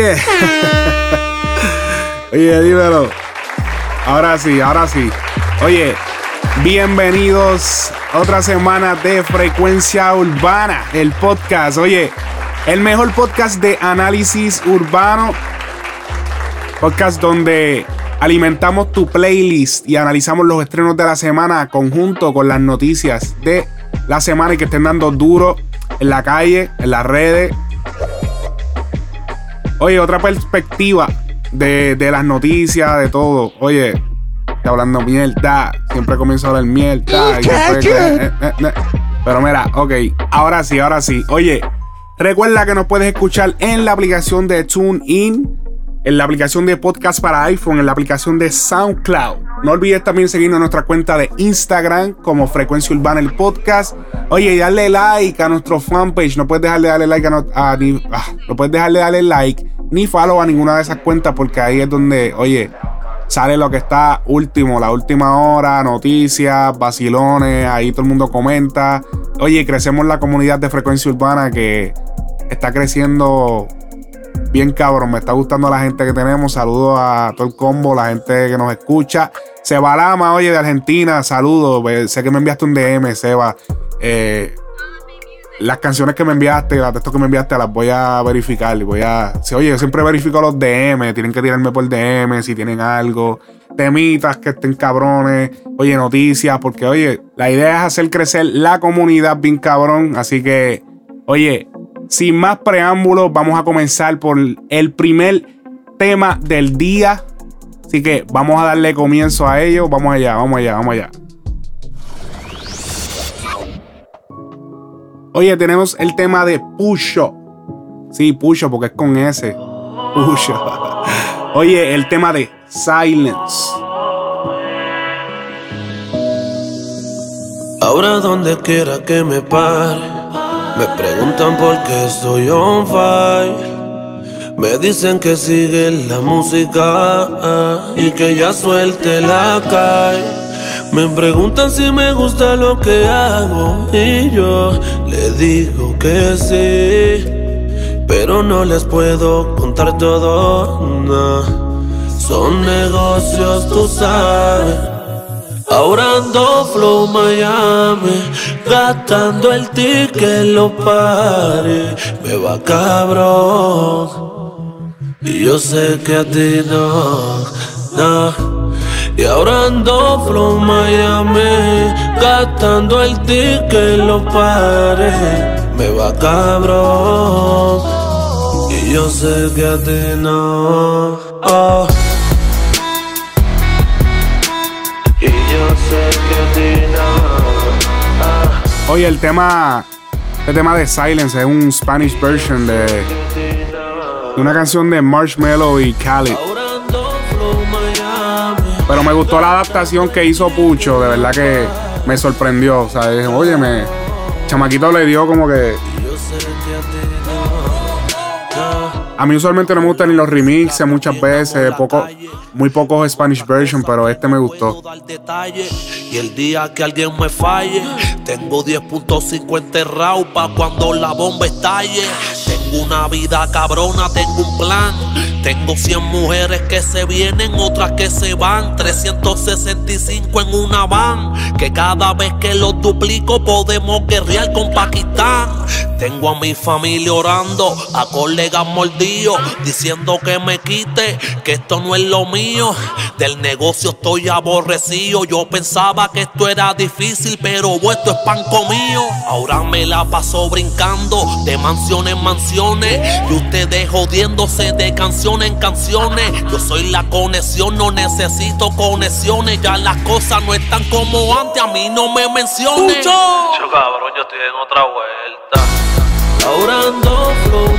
Oye. Oye, dímelo. Ahora sí, ahora sí. Oye, bienvenidos a otra semana de Frecuencia Urbana, el podcast. Oye, el mejor podcast de análisis urbano. Podcast donde alimentamos tu playlist y analizamos los estrenos de la semana conjunto con las noticias de la semana y que estén dando duro en la calle, en las redes, Oye, otra perspectiva de, de las noticias, de todo. Oye, está hablando mierda. Siempre comienzo a hablar mierda. y después que- eh, eh, eh. Pero mira, ok. Ahora sí, ahora sí. Oye, recuerda que nos puedes escuchar en la aplicación de TuneIn, en la aplicación de podcast para iPhone, en la aplicación de SoundCloud. No olvides también seguirnos en nuestra cuenta de Instagram como Frecuencia Urbana el podcast. Oye, y darle like a nuestro fanpage. No puedes dejar de darle like a, no, a ah, no puedes dejar de darle like ni follow a ninguna de esas cuentas porque ahí es donde, oye, sale lo que está último, la última hora, noticias, vacilones, ahí todo el mundo comenta. Oye, crecemos la comunidad de frecuencia urbana que está creciendo bien cabrón. Me está gustando la gente que tenemos. Saludos a todo el combo, la gente que nos escucha. Seba Lama, oye, de Argentina, saludos. Sé que me enviaste un DM, Seba. Eh, las canciones que me enviaste, las textos que me enviaste, las voy a verificar. Voy a. Oye, yo siempre verifico los DM. Tienen que tirarme por DM si tienen algo. Temitas que estén cabrones. Oye, noticias. Porque, oye, la idea es hacer crecer la comunidad bien cabrón. Así que, oye, sin más preámbulos, vamos a comenzar por el primer tema del día. Así que vamos a darle comienzo a ello. Vamos allá, vamos allá, vamos allá. Oye, tenemos el tema de Pusho. Sí, Pusho, porque es con S. Pusho. Oye, el tema de Silence. Ahora donde quiera que me pare, me preguntan por qué estoy on fire. Me dicen que sigue la música y que ya suelte la calle. Me preguntan si me gusta lo que hago y yo le digo que sí. Pero no les puedo contar todo, no. Son negocios, tú sabes. Ahora ando flow Miami, gastando el ticket lo pare, me va cabrón. Y yo sé que a ti no, no. Y ahora ando flow Miami, gastando el ticket lo pare, me va cabrón. Y yo sé que a ti no. oh. Y yo sé que a ti no. Ah, Oye, el tema. El tema de Silence es un Spanish version de una canción de Marshmello y Khalid. Pero me gustó la adaptación que hizo Pucho. De verdad que me sorprendió. O sea, dije, oye, me. Chamaquito le dio como que A mí usualmente no me gustan ni los remixes muchas veces. Poco, muy pocos Spanish version, pero este me gustó. y el día que alguien me falle tengo 10.5 enterrado pa cuando la bomba estalle tengo una vida cabrona tengo un plan tengo 100 mujeres que se vienen otras que se van 365 en una van que cada vez que los duplico podemos guerrear con Pakistán tengo a mi familia orando a colegas mordidos diciendo que me quite, que esto no es lo mío. Del negocio estoy aborrecido. Yo pensaba que esto era difícil, pero esto es pan mío. Ahora me la paso brincando de mansión en mansiones. Y ustedes jodiéndose de canción en canciones. Yo soy la conexión, no necesito conexiones. Ya las cosas no están como antes, a mí no me menciones. Yo cabrón, yo estoy en otra vuelta. Ahora ando flow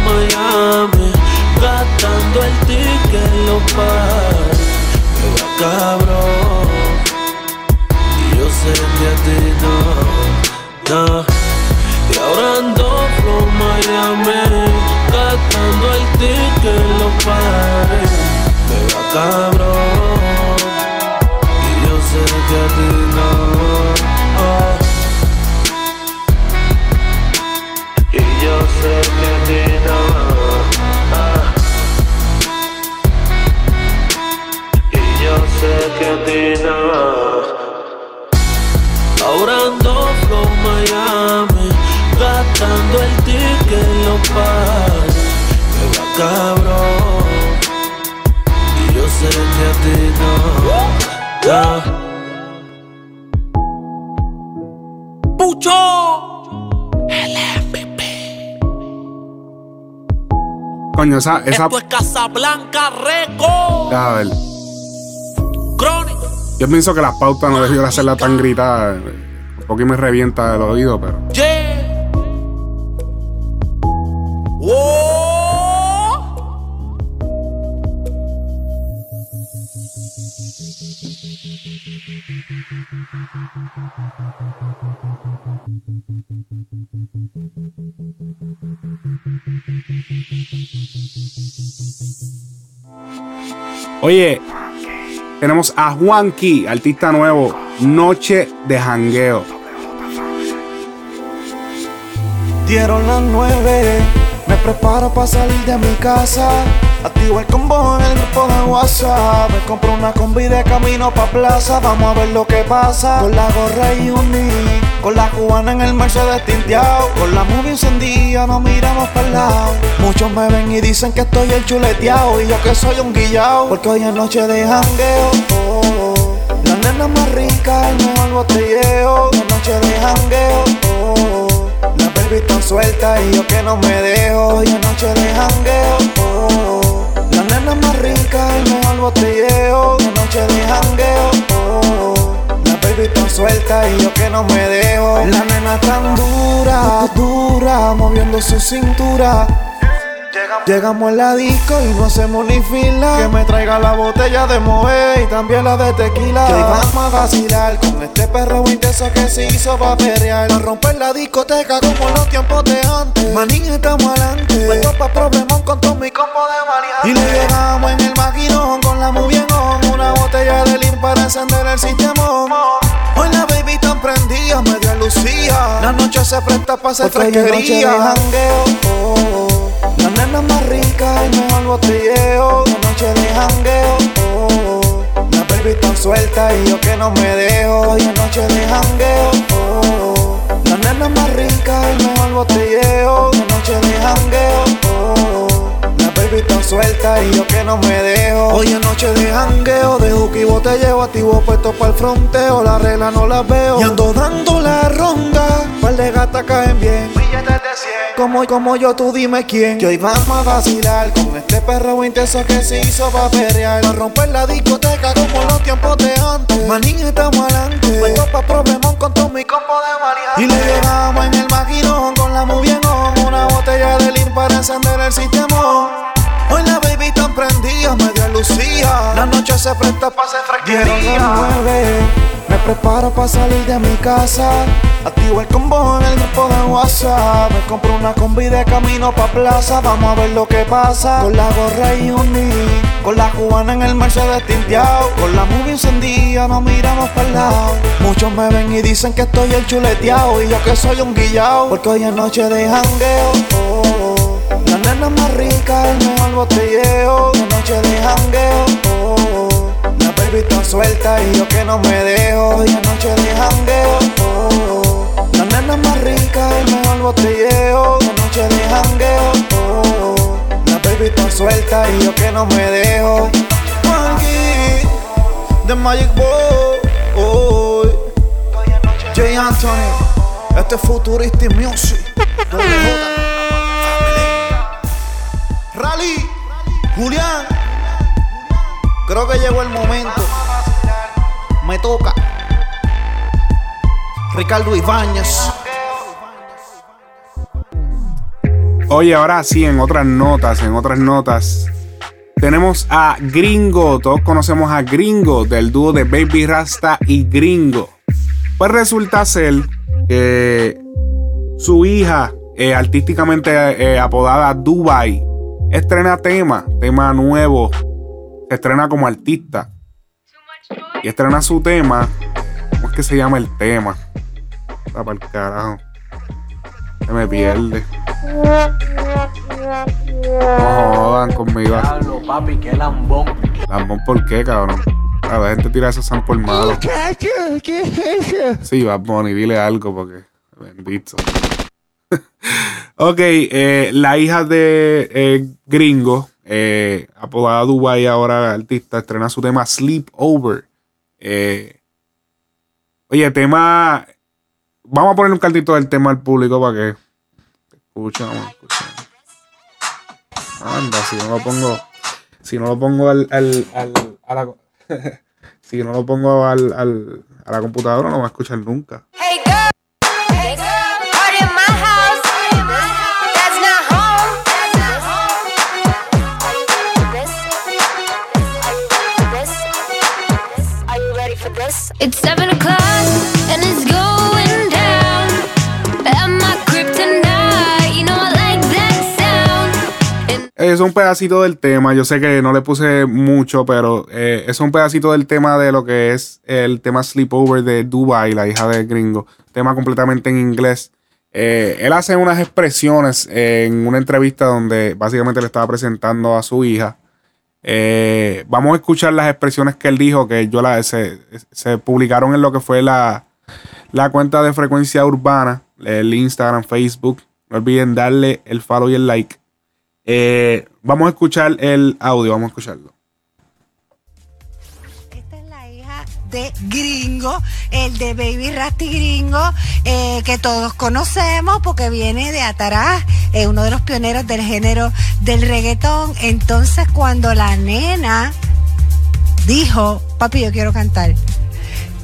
Esa, esa. Esto es Casablanca Record. Deja ver. Yo pienso que las pautas no debió hacerla tan gritada. Y me revienta el oído, pero. Oye, tenemos a Juanqui, artista nuevo, Noche de Jangueo. Dieron las nueve, preparo para salir de mi casa. Activo el combo en el grupo de WhatsApp. Me compro una combi de camino pa' plaza. Vamos a ver lo que pasa. Con la gorra y uni, con la cubana en el Mercedes tinteado. Con la movie encendida, no miramos para lado. Muchos me ven y dicen que estoy el chuleteado. Y yo que soy un guillao, porque hoy es noche de jangueo. Oh, oh. La nena más rica, el mejor botelleo. Noche de jangueo. La baby tan suelta y yo que no me dejo. Hoy es noche de jangueo. Oh. La nena más rica, el mejor botelleo. La noche de jangueo. Oh. La baby tan suelta y yo que no me dejo. La nena tan dura, dura, moviendo su cintura. Llegamos en la disco y no hacemos ni fila. Que me traiga la botella de Moe y también la de tequila. Que vamos a vacilar con este perro intenso que se hizo pa' perrear. A romper la discoteca como en los tiempos de antes. Manín, estamos adelante. Vuelto pa' problemón con todo mi combo de variantes. Y le llegamos en el maquinón con la on. Una botella de lim para encender el sistema. Hoy la baby tan prendida, media lucía. La noche se presta pa' hacer fresquería. jangueo, oh, oh. La nena más rica, el mejor botelleo. La noche de jangueo, oh. La baby tan suelta y yo que no me dejo. Es noche de jangueo, oh, oh. La nena más rica, el mejor botelleo. La noche de jangueo, oh, oh. La baby tan suelta y yo que no me dejo. Hoy es noche de jangueo, de juki y botelleo. Activo puesto para el fronteo, la regla no la veo. Y ando dando la ronda, par de gatas caen bien. Como, como yo, tú dime quién. Que hoy vamos a vacilar con este perro intenso que se hizo pa' perrear. A romper la discoteca como en los tiempos de antes. Manín, estamos adelante. Vuelto pa' problemón con todo mi combo de variantes. Y le llegamos en el maquinón con la bien on. Una botella de lim para encender el sistema. Hoy la baby tan prendida, media lucía. La noche se presta pa' hacer fresquería. Me preparo para salir de mi casa. Activo el combo en el grupo de WhatsApp. Me compro una combi de camino pa' plaza. Vamos a ver lo que pasa. Con la gorra y uni. Con la cubana en el Mercedes tinteado. Con la movie encendida, no miramos para el lado. Muchos me ven y dicen que estoy el chuleteado. Y yo que soy un guillao. Porque hoy es noche de jangueo. Oh. Nena más rica, el mejor botelleo. La noche de jangueo. Oh, oh. Tan suelta y yo que no me dejo. Es noche de jangueo. Oh, oh. La nena más rica, el mejor botelleo. La noche de jangueo. Oh, oh. Tan y yo que no me dejo. Aquí, The Magic Boy. J. Anthony, este es Futuristic Music. Rally, Julián. Creo que llegó el momento. Me toca. Ricardo Ibáñez. Oye, ahora sí, en otras notas, en otras notas. Tenemos a Gringo, todos conocemos a Gringo del dúo de Baby Rasta y Gringo. Pues resulta ser que su hija, eh, artísticamente eh, apodada Dubai, estrena tema, tema nuevo, se estrena como artista. Y estrena su tema, ¿cómo es que se llama el tema? Está para el carajo. Se me pierde. No jodan conmigo. Diablo, papi, qué lambón. Lambón, ¿por qué, cabrón? A la gente tira esos samples malos. Sí, Bad Bunny, dile algo porque. Bendito. ok, eh, la hija de eh, Gringo, eh, apodada Dubai, ahora artista, estrena su tema Sleep Over. Eh, oye, tema. Vamos a poner un cartito del tema al público para que. Escuchen. Anda, si no lo pongo. Si no lo pongo al. al, al a la, si no lo pongo al, al, a la computadora, no va a escuchar nunca. Es un pedacito del tema. Yo sé que no le puse mucho, pero eh, es un pedacito del tema de lo que es el tema Sleepover de Dubai, la hija de Gringo. Tema completamente en inglés. Eh, él hace unas expresiones en una entrevista donde básicamente le estaba presentando a su hija. Eh, vamos a escuchar las expresiones que él dijo, que yo la, se, se publicaron en lo que fue la, la cuenta de frecuencia urbana, el Instagram, Facebook. No olviden darle el follow y el like. Eh, vamos a escuchar el audio, vamos a escucharlo. Esta es la hija de Gringo, el de Baby Rasty Gringo, eh, que todos conocemos porque viene de atrás, es uno de los pioneros del género del reggaetón. Entonces, cuando la nena dijo, papi, yo quiero cantar,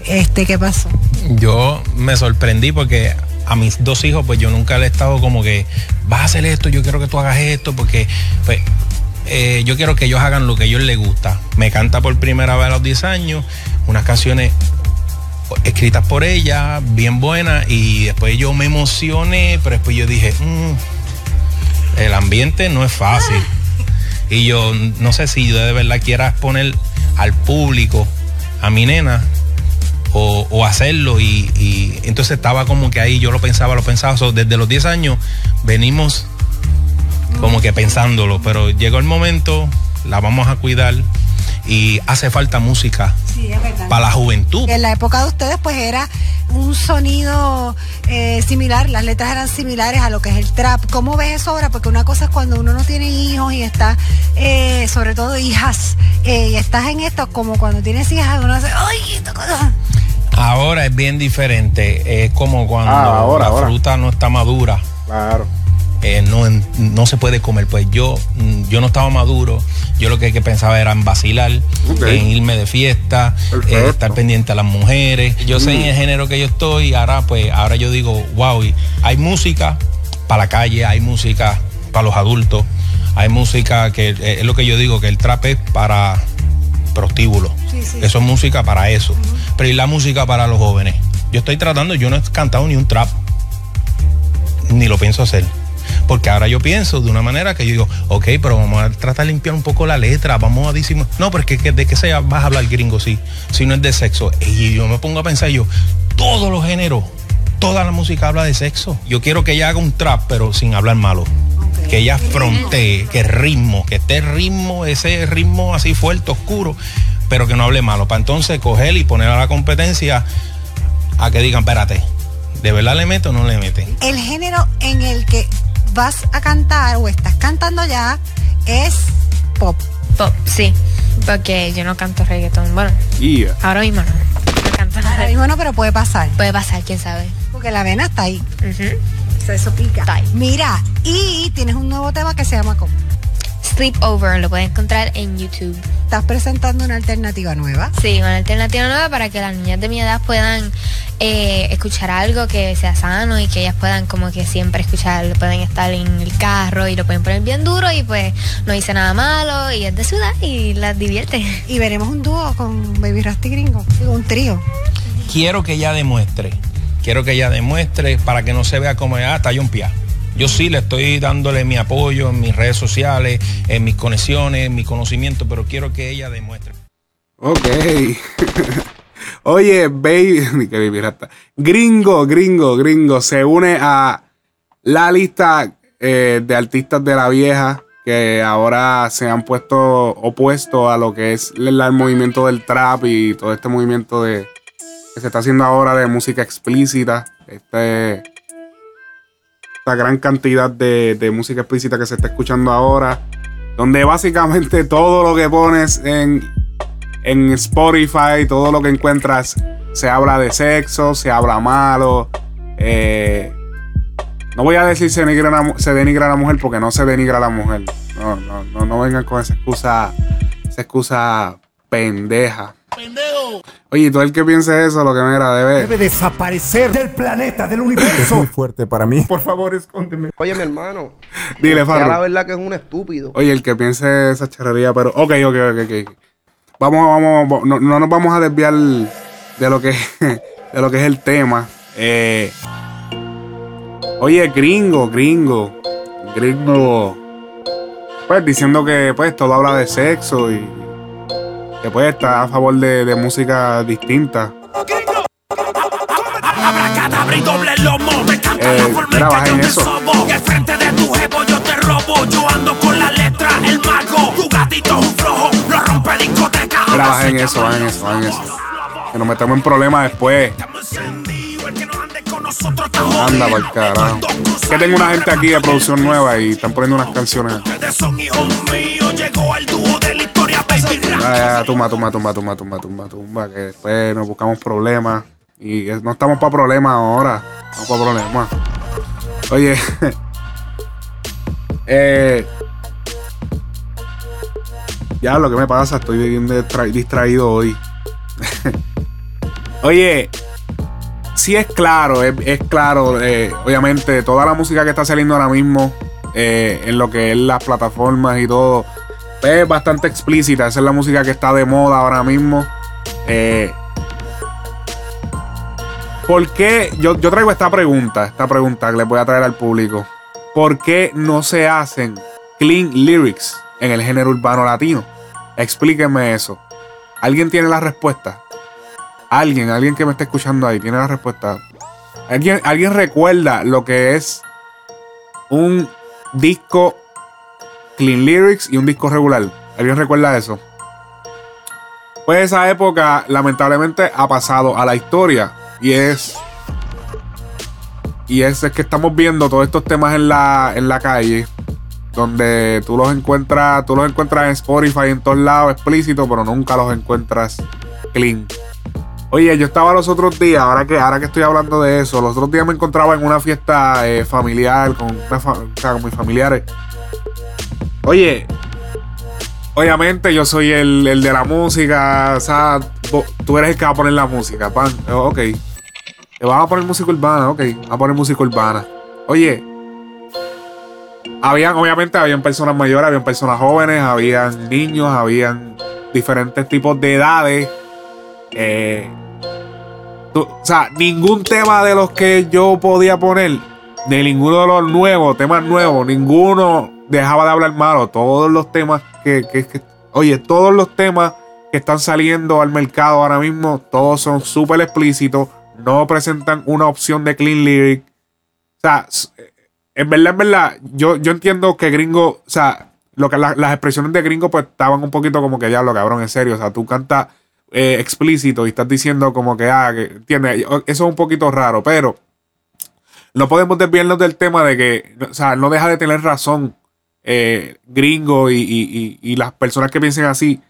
este, ¿qué pasó? yo me sorprendí porque a mis dos hijos, pues yo nunca le he estado como que, vas a hacer esto, yo quiero que tú hagas esto, porque pues, eh, yo quiero que ellos hagan lo que a ellos les gusta. Me canta por primera vez a los 10 años, unas canciones escritas por ella, bien buenas, y después yo me emocioné, pero después yo dije, "Mm, el ambiente no es fácil. Y yo no sé si yo de verdad quieras poner al público, a mi nena, o, hacerlo. Y, entonces estaba como que ahí, yo lo pensaba, lo pensaba. Desde los 10 años venimos como que pensándolo, pero llegó el momento, la vamos a cuidar y hace falta música Sí, es verdad. para la juventud. En la época de ustedes, pues era un sonido eh, similar, las letras eran similares a lo que es el trap. ¿Cómo ves eso ahora? Porque una cosa es cuando uno no tiene hijos y está, eh, sobre todo hijas, eh, y estás en esto, como cuando tienes hijas, uno hace, ¡ay, cosa! Ahora es bien diferente, es como cuando Ah, ahora, la ahora. fruta no está madura. Claro. Eh, no, no se puede comer. Pues yo, mm, yo no estaba maduro. Yo lo que, que pensaba era en vacilar, en irme de fiesta, eh, estar pendiente a las mujeres. Yo sé en el género que yo estoy. Ahora, pues, ahora yo digo, wow, y hay música para la calle, hay música para los adultos, hay música que eh, es lo que yo digo, que el trap es para prostíbulos. Sí, sí. Eso es música para eso. Pero y la música para los jóvenes. Yo estoy tratando, yo no he cantado ni un trap ni lo pienso hacer. Porque ahora yo pienso de una manera que yo digo, ok, pero vamos a tratar de limpiar un poco la letra, vamos a decir, no, pero es que, de qué se vas a hablar gringo, sí, si no es de sexo. Y yo me pongo a pensar yo, todos los géneros, toda la música habla de sexo. Yo quiero que ella haga un trap, pero sin hablar malo. Que ella frontee, que ritmo, que esté ritmo, ese ritmo así fuerte, oscuro, pero que no hable malo. Para entonces coger y poner a la competencia a que digan, espérate, ¿de verdad le mete o no le mete? El género en el que vas a cantar o estás cantando ya es pop. Pop, sí. Porque yo no canto reggaetón. Bueno, Yeah. ahora mismo no. No canto Ahora mismo no, pero puede pasar. Puede pasar, quién sabe. Porque la vena está ahí. Eso pica. Está ahí. Mira, y tienes un nuevo tema que se llama ¿cómo? Sleepover, lo pueden encontrar en YouTube. Estás presentando una alternativa nueva. Sí, una alternativa nueva para que las niñas de mi edad puedan eh, escuchar algo que sea sano y que ellas puedan como que siempre escuchar, pueden estar en el carro y lo pueden poner bien duro y pues no dice nada malo y es de ciudad y las divierte. Y veremos un dúo con Baby Rasty Gringo. Un trío. Quiero que ella demuestre. Quiero que ella demuestre para que no se vea como, ah, está un pia. Yo sí le estoy dándole mi apoyo en mis redes sociales, en mis conexiones, en mi conocimiento, pero quiero que ella demuestre. Ok. Oye, baby, que baby rata. Gringo, gringo, gringo, se une a la lista eh, de artistas de la vieja que ahora se han puesto opuestos a lo que es el, el movimiento del trap y todo este movimiento de que se está haciendo ahora de música explícita. Este, gran cantidad de, de música explícita que se está escuchando ahora. Donde básicamente todo lo que pones en, en Spotify, todo lo que encuentras, se habla de sexo, se habla malo. eh, no voy a decir se denigra, la se denigra a la mujer porque no se denigra a la mujer. No, no, no, no vengan con esa excusa, esa excusa pendeja. Oye, y todo el que piense eso, lo que me era debe. Debe desaparecer del planeta, del universo. Muy fuerte para mí. Por favor, escóndeme. Oye, mi hermano. Dile, Ya la Farro. verdad que es un estúpido. Oye, el que piense esa charrería, pero. Ok, ok, ok, ok. Vamos, vamos, no, no nos vamos a desviar de lo que, de lo que es el tema. Eh, oye, gringo, gringo. Gringo. Pues diciendo que pues todo habla de sexo y que pues está a favor de, de música distinta. Eh, en eso. sobo. Y al frente de tu jevo yo te robo. Yo ando con la letra, el mago. Tu gatito es un flojo, lo rompe discoteca. Mira, bajen eso, bajen eso, bajen eso. Que nos metemos en problemas después. Anda por carajo. Que tengo una gente aquí de producción nueva y están poniendo unas canciones. Ustedes son hijos míos. Llegó el dúo de la historia, baby. Ya, ya, ya, tumba, tumba, tumba, tumba, tumba, tumba, tumba. Que después nos buscamos problemas. Y es- no estamos para problemas ahora. Estamos para problemas. Oye. eh. Ya, lo que me pasa, estoy bien distra- distraído hoy. Oye, sí es claro, es, claro, eh, obviamente, toda la música que está saliendo ahora mismo eh, en lo que es las plataformas y todo, es bastante explícita. Esa es la música que está de moda ahora mismo. Eh, ¿Por qué? Yo, yo traigo esta pregunta, esta pregunta que les voy a traer al público. ¿Por qué no se hacen clean lyrics en el género urbano latino? Explíquenme eso. ¿Alguien tiene la respuesta? Alguien, alguien que me esté escuchando ahí, tiene la respuesta. ¿Alguien, alguien recuerda lo que es un disco clean lyrics y un disco regular? ¿Alguien recuerda eso? Pues esa época lamentablemente ha pasado a la historia y es y es, es que estamos viendo todos estos temas en la, en la calle donde tú los encuentras tú los encuentras en Spotify en todos lados explícito pero nunca los encuentras clean oye yo estaba los otros días ahora que ahora que estoy hablando de eso los otros días me encontraba en una fiesta eh, familiar con, mis familiares oye Obviamente yo soy el, el de la música, o sea, tú eres el que va a poner la música, pan. Eh, Ok. Te vas a poner música urbana, ok. Va a poner música urbana. Oye, habían, obviamente, habían personas mayores, habían personas jóvenes, habían niños, habían diferentes tipos de edades. Eh, o sea, ningún tema de los que yo podía poner, de ninguno de los nuevos, temas nuevos, ninguno dejaba de hablar malo. Todos los temas que, oye, todos los temas que están saliendo al mercado ahora mismo, todos son súper explícitos, no presentan una opción de clean lyric. O sea, s- en verdad, en verdad, yo, yo entiendo que gringo, o sea, lo que la- las expresiones de gringo pues estaban un poquito como que diablo, cabrón, en serio. O sea, tú cantas eh, explícito y estás diciendo como que, ah, que, ¿entiendes? Eso es un poquito raro, pero no podemos desviarnos del tema de que, o sea, no deja de tener razón eh, gringos y, y- y- las personas que piensen así.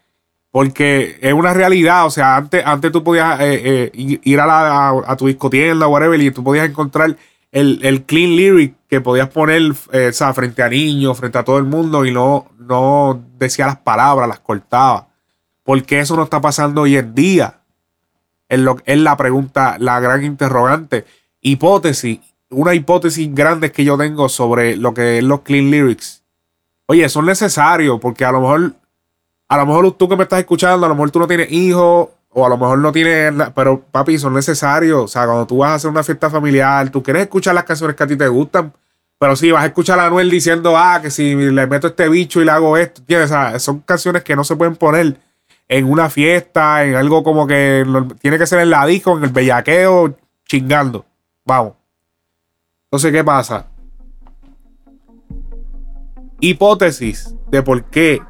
Porque es una realidad, o sea, antes, antes tú podías eh, eh, ir a, la, a, a tu discotienda o whatever y tú podías encontrar el, el clean lyric que podías poner eh, o sea, frente a niños, frente a todo el mundo y no, no decía las palabras, las cortaba. ¿Por qué eso no está pasando hoy en día? Es, lo, es la pregunta, la gran interrogante. Hipótesis, una hipótesis grande que yo tengo sobre lo que es los clean lyrics. Oye, son necesarios porque a lo mejor, a lo mejor tú que me estás escuchando, a lo mejor tú no tienes hijos o a lo mejor no tienes, pero papi, son necesarios. O sea, cuando tú vas a hacer una fiesta familiar, tú quieres escuchar las canciones que a ti te gustan, pero sí, vas a escuchar a Anuel diciendo, ah, que si le meto este bicho y le hago esto, ¿entiendes? O sea, son canciones que no se pueden poner en una fiesta, en algo como que tiene que ser en la disco, en el bellaqueo, chingando. Vamos. Entonces, ¿qué pasa? Hipótesis de por qué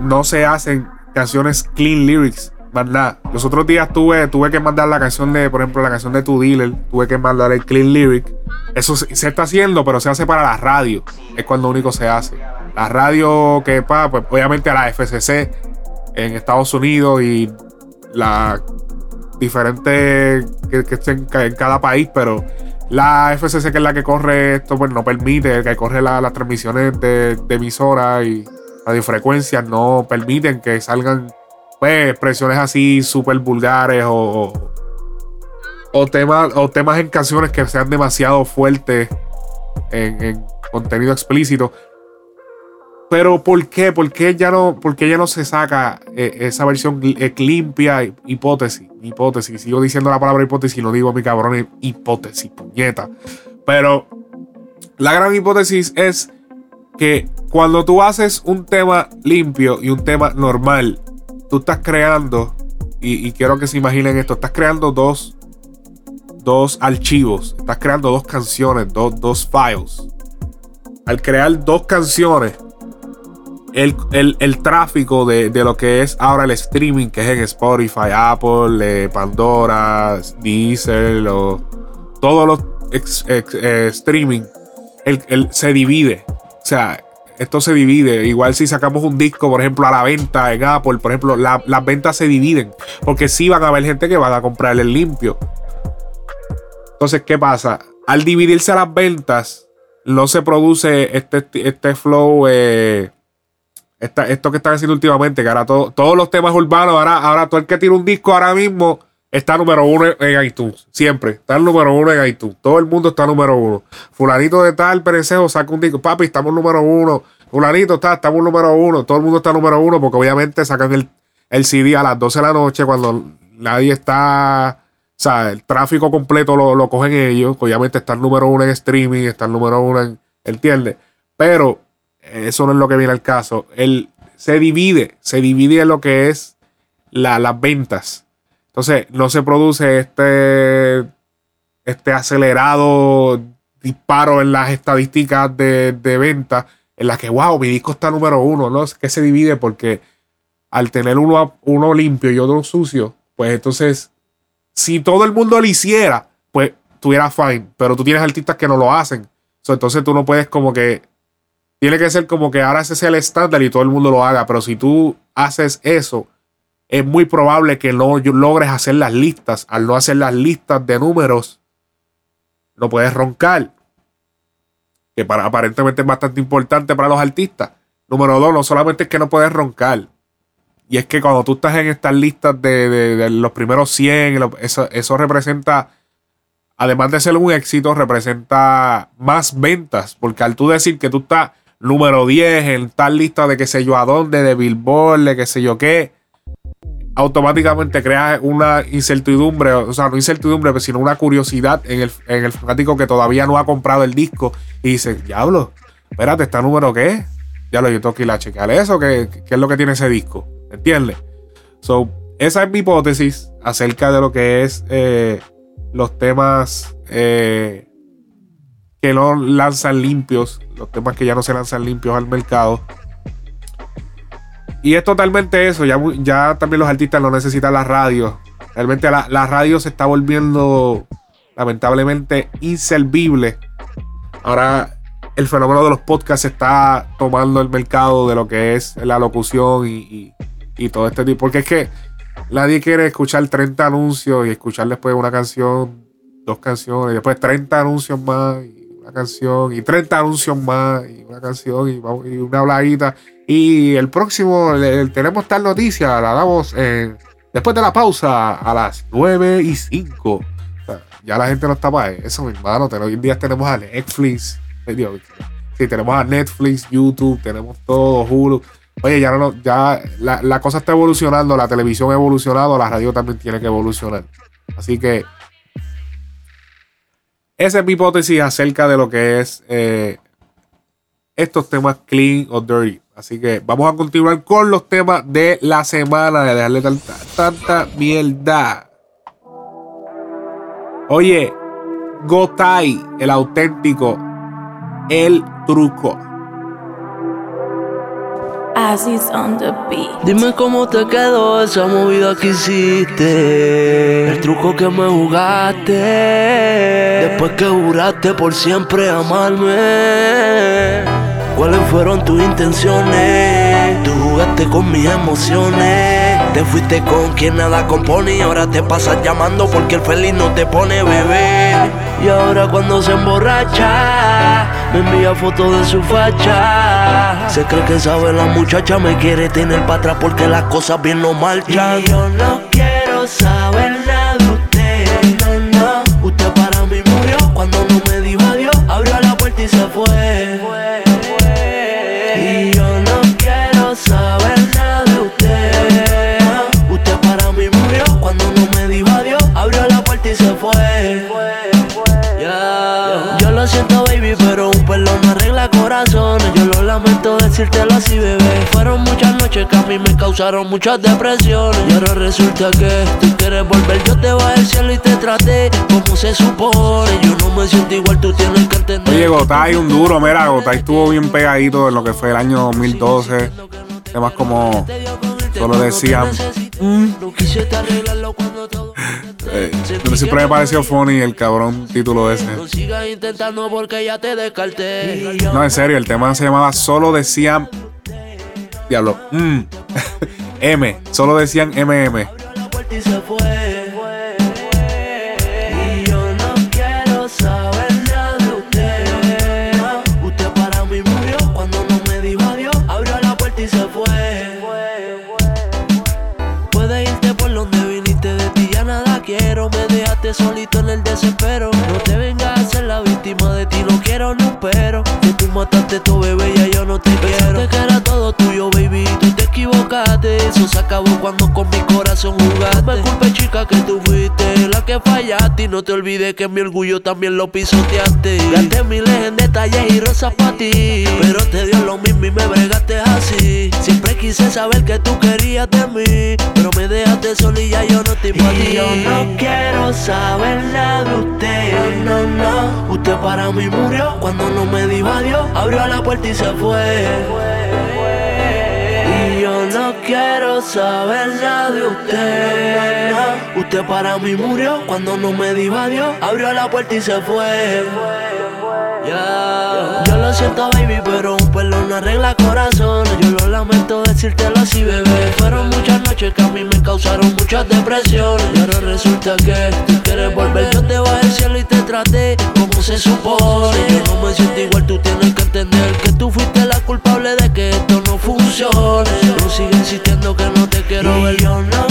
no se hacen canciones clean lyrics. Más. Los otros días tuve, tuve que mandar la canción de, por ejemplo, la canción de Tu Dealer. Tuve que mandar el clean lyric. Eso se, está haciendo, pero se hace para la radio. Es cuando único se hace. La radio que pa, pues obviamente a la FCC en Estados Unidos y la diferente que, que esté en, ca- en cada país, pero la FCC que es la que corre esto, pues no permite, que corre la- las transmisiones de, de emisoras y radiofrecuencias, no permiten que salgan pues expresiones así súper vulgares o, o, temas, o temas en canciones que sean demasiado fuertes en contenido explícito. Pero ¿por qué? ¿Por qué ya no, por qué ya no se saca eh, esa versión eh, limpia? Hipótesis, hipótesis. Sigo diciendo la palabra hipótesis y lo digo mi cabrón, hipótesis, puñeta. Pero la gran hipótesis es que cuando tú haces un tema limpio y un tema normal, tú estás creando, y, y quiero que se imaginen esto, estás creando dos, dos archivos, estás creando dos canciones, dos, dos files. Al crear dos canciones, el, el- el tráfico de, de lo que es ahora el streaming, que es en Spotify, Apple, eh, Pandora, Deezer, o todos los eh, streaming, el- se divide. O sea, esto se divide. Igual si sacamos un disco, por ejemplo, a la venta en Apple, por ejemplo, la- las ventas se dividen. Porque sí van a haber gente que van a comprar el limpio. Entonces, ¿qué pasa? Al dividirse las ventas, no se produce este, este flow, eh, esta- esto que están haciendo últimamente, que ahora todo- todos los temas urbanos, ahora, ahora todo el que tiene un disco ahora mismo está número uno en iTunes. Siempre. Está el número uno en iTunes. Todo el mundo está número uno. Fulanito de tal, perencejo, saca un disco. Papi, estamos número uno. Fulanito está, estamos número uno. Todo el mundo está número uno porque obviamente sacan el, el CD a las 12 de la noche cuando nadie está... O sea, el tráfico completo lo, lo cogen ellos. Obviamente está el número uno en streaming, está el número uno en... ¿Entiendes? Pero eso no es lo que viene al caso. Él se divide, se divide en lo que es la- las ventas. Entonces, no se produce este, este acelerado disparo en las estadísticas de, de venta, en las que, wow, mi disco está número uno, ¿no? Es que se divide porque al tener uno, uno limpio y otro sucio, pues entonces, si todo el mundo lo hiciera, pues tuviera fine, pero tú tienes artistas que no lo hacen. Entonces tú no puedes como que tiene que ser como que ahora ese sea el estándar y todo el mundo lo haga. Pero si tú haces eso, es muy probable que no logres hacer las listas. Al no hacer las listas de números, no puedes roncar. Que para, aparentemente es bastante importante para los artistas. Número dos, no solamente es que no puedes roncar. Y es que cuando tú estás en estas listas de, de- de los primeros 100, lo- eso, eso representa además de ser un éxito, representa más ventas. Porque al tú decir que tú estás número 10 en tal lista de qué sé yo a dónde, de Billboard, de qué sé yo qué, automáticamente creas una incertidumbre, o sea, no incertidumbre, sino una curiosidad en el, en el fanático que todavía no ha comprado el disco y dice, diablo, espérate, ¿está número qué? Ya lo yo tengo que ir a checar eso, ¿qué, qué es lo que tiene ese disco? ¿Entiendes? So, esa es mi hipótesis acerca de lo que es eh, los temas eh, que no lanzan limpios, los temas que ya no se lanzan limpios al mercado. Y es totalmente eso, ya, ya también los artistas no necesitan la radio. Realmente la, la radio se está volviendo lamentablemente inservible. Ahora el fenómeno de los podcasts está tomando el mercado de lo que es la locución y, y- y todo este tipo. Porque es que nadie quiere escuchar 30 anuncios y escuchar después una canción, dos canciones, y después 30 anuncios más y canción, y 30 anuncios más y una canción y, y una habladita. Y el próximo, tenemos tal noticia, la damos en- después de la pausa a las 9 y 5. O sea, ya la gente no está para eso, mi hermano. Hoy en día tenemos a Netflix. eh, sí, tenemos a Netflix, YouTube, tenemos todo, Hulu. Oye, ya no, ya la, la cosa está evolucionando, la televisión ha evolucionado, la radio también tiene que evolucionar. Así que esa es mi hipótesis acerca de lo que es eh, estos temas clean o dirty. Así que vamos a continuar con los temas de la semana, de dejarle tanta, tanta mierda. Oye, Gotai, el auténtico, el truco. Aziz on the beat. Dime cómo te quedó esa movida que hiciste. El truco que me jugaste. Después que juraste por siempre amarme. ¿Cuáles fueron tus intenciones? Tú jugaste con mis emociones. Te fuiste con quien nada compone y ahora te pasas llamando porque el feliz no te pone bebé. Y ahora cuando se emborracha, me envía fotos de su facha. Se cree que sabe la muchacha, me quiere tener para atrás porque las cosas bien no marchan. Y yo no quiero saber decírtelo así, bebé. Fueron muchas noches que a mí me causaron muchas depresiones. Y ahora resulta que tú quieres volver. Yo te bajé al cielo y te traté como se supone. Yo no me siento igual, tú tienes que entender. Oye, Gotay, un duro, mira, Gotay estuvo bien pegadito en lo que fue el año 2012. Temas como solo decían. mm, Eh, siempre me pareció funny el cabrón título ese. No sigas intentando porque ya te descarté. No, en serio, el tema se llamaba Solo decían. Diablo. mm, M. Solo decían MM. Dejaste solito en el desespero. No te vengas a ser la víctima de ti, no quiero ni un pero. Que tú mataste tu bebé, ya yo no te quiero. Te que era todo tuyo, baby, tú te equivocaste. Eso se acabó cuando con mi corazón jugaste. No me culpes, chica, que tú fuiste la que fallaste. Y no te olvides que mi orgullo también lo pisoteaste. Gasté miles en detalles y rosas para ti. Pero te dio lo mismo y me bregaste así. Quise saber que tú querías de mí. Pero me dejaste sola y ya yo no estoy para ti. Yo no quiero saber nada de usted. No, no, no. Usted para mí murió cuando no me dijo adiós. Abrió la puerta y se fue. Y yo no quiero saber nada de usted. Usted para mí murió cuando no me dijo adiós. Abrió la puerta y se fue. Yo lo siento, baby, pero un perdón no arregla corazones. Yo lo lamento decírtelo así, bebé. Fueron muchas noches que a mí me causaron muchas depresiones. Y ahora resulta que tú quieres volver. Yo te bajé al cielo y te traté como se supone. Yo no me siento igual, tú tienes que entender que tú fuiste la culpable de que esto no funcione. No sigue insistiendo que no te quiero ver. Yo no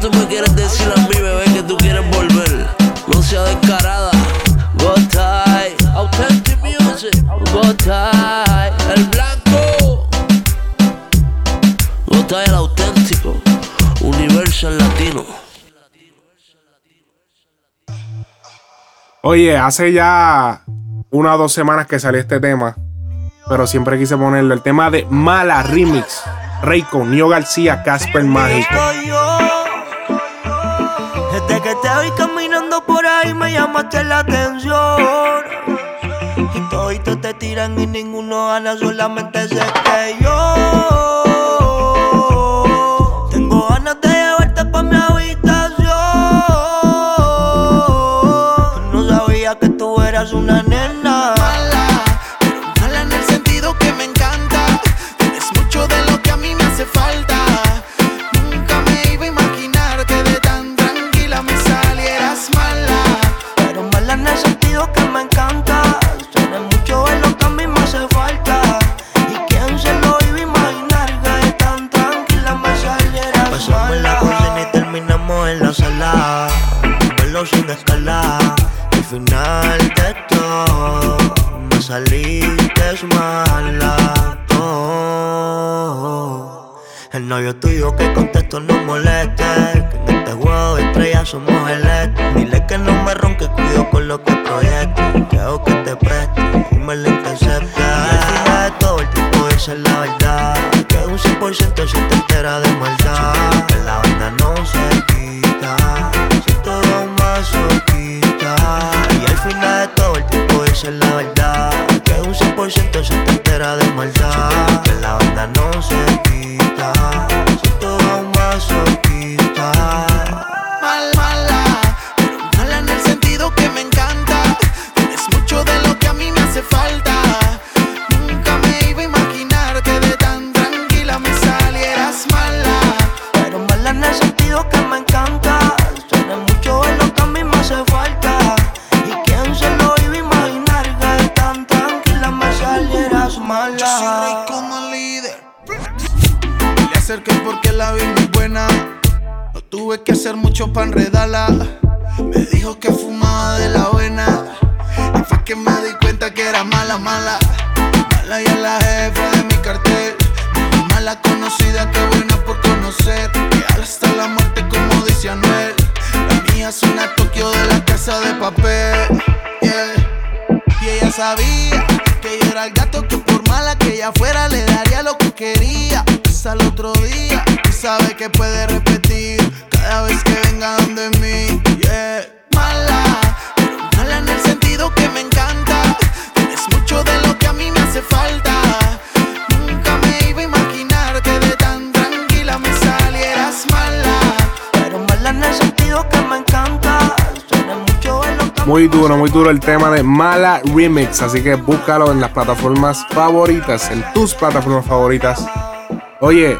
tú me quieres decir a mí, bebé, que tú quieres volver, no sea descarada. Go tight, authentic music. Go tight, el blanco. Go tight, el auténtico. Universal latino. Oye, hace ya una o dos semanas que salió este tema, pero siempre quise ponerlo. El tema de Mala Remix. Reiko, Nio García, Casper Mágico. Desde que te vi caminando por ahí me llamaste la atención. Y toditos te tiran y ninguno gana, solamente sé que yo tengo ganas de llevarte pa' mi habitación. No sabía que tú eras una nena. Saliste mala. Oh. El novio tuyo que contesto no moleste. Que en este juego de estrellas somos el este. Dile que no me ronque, cuido con lo que proyecto. Que hago que te preste y me la intercepte. Y al final de todo, el tipo dice la verdad. Que un 100% se te entera de maldad. Que la banda no se quita. Si todo más quita. Y al final de todo, el tipo dice la verdad. Que un 100% se te entera de maldad. Que la banda no se quita. Que Muy duro, muy duro el tema de Mala Remix. Así que búscalo en las plataformas favoritas, en tus plataformas favoritas. Oye,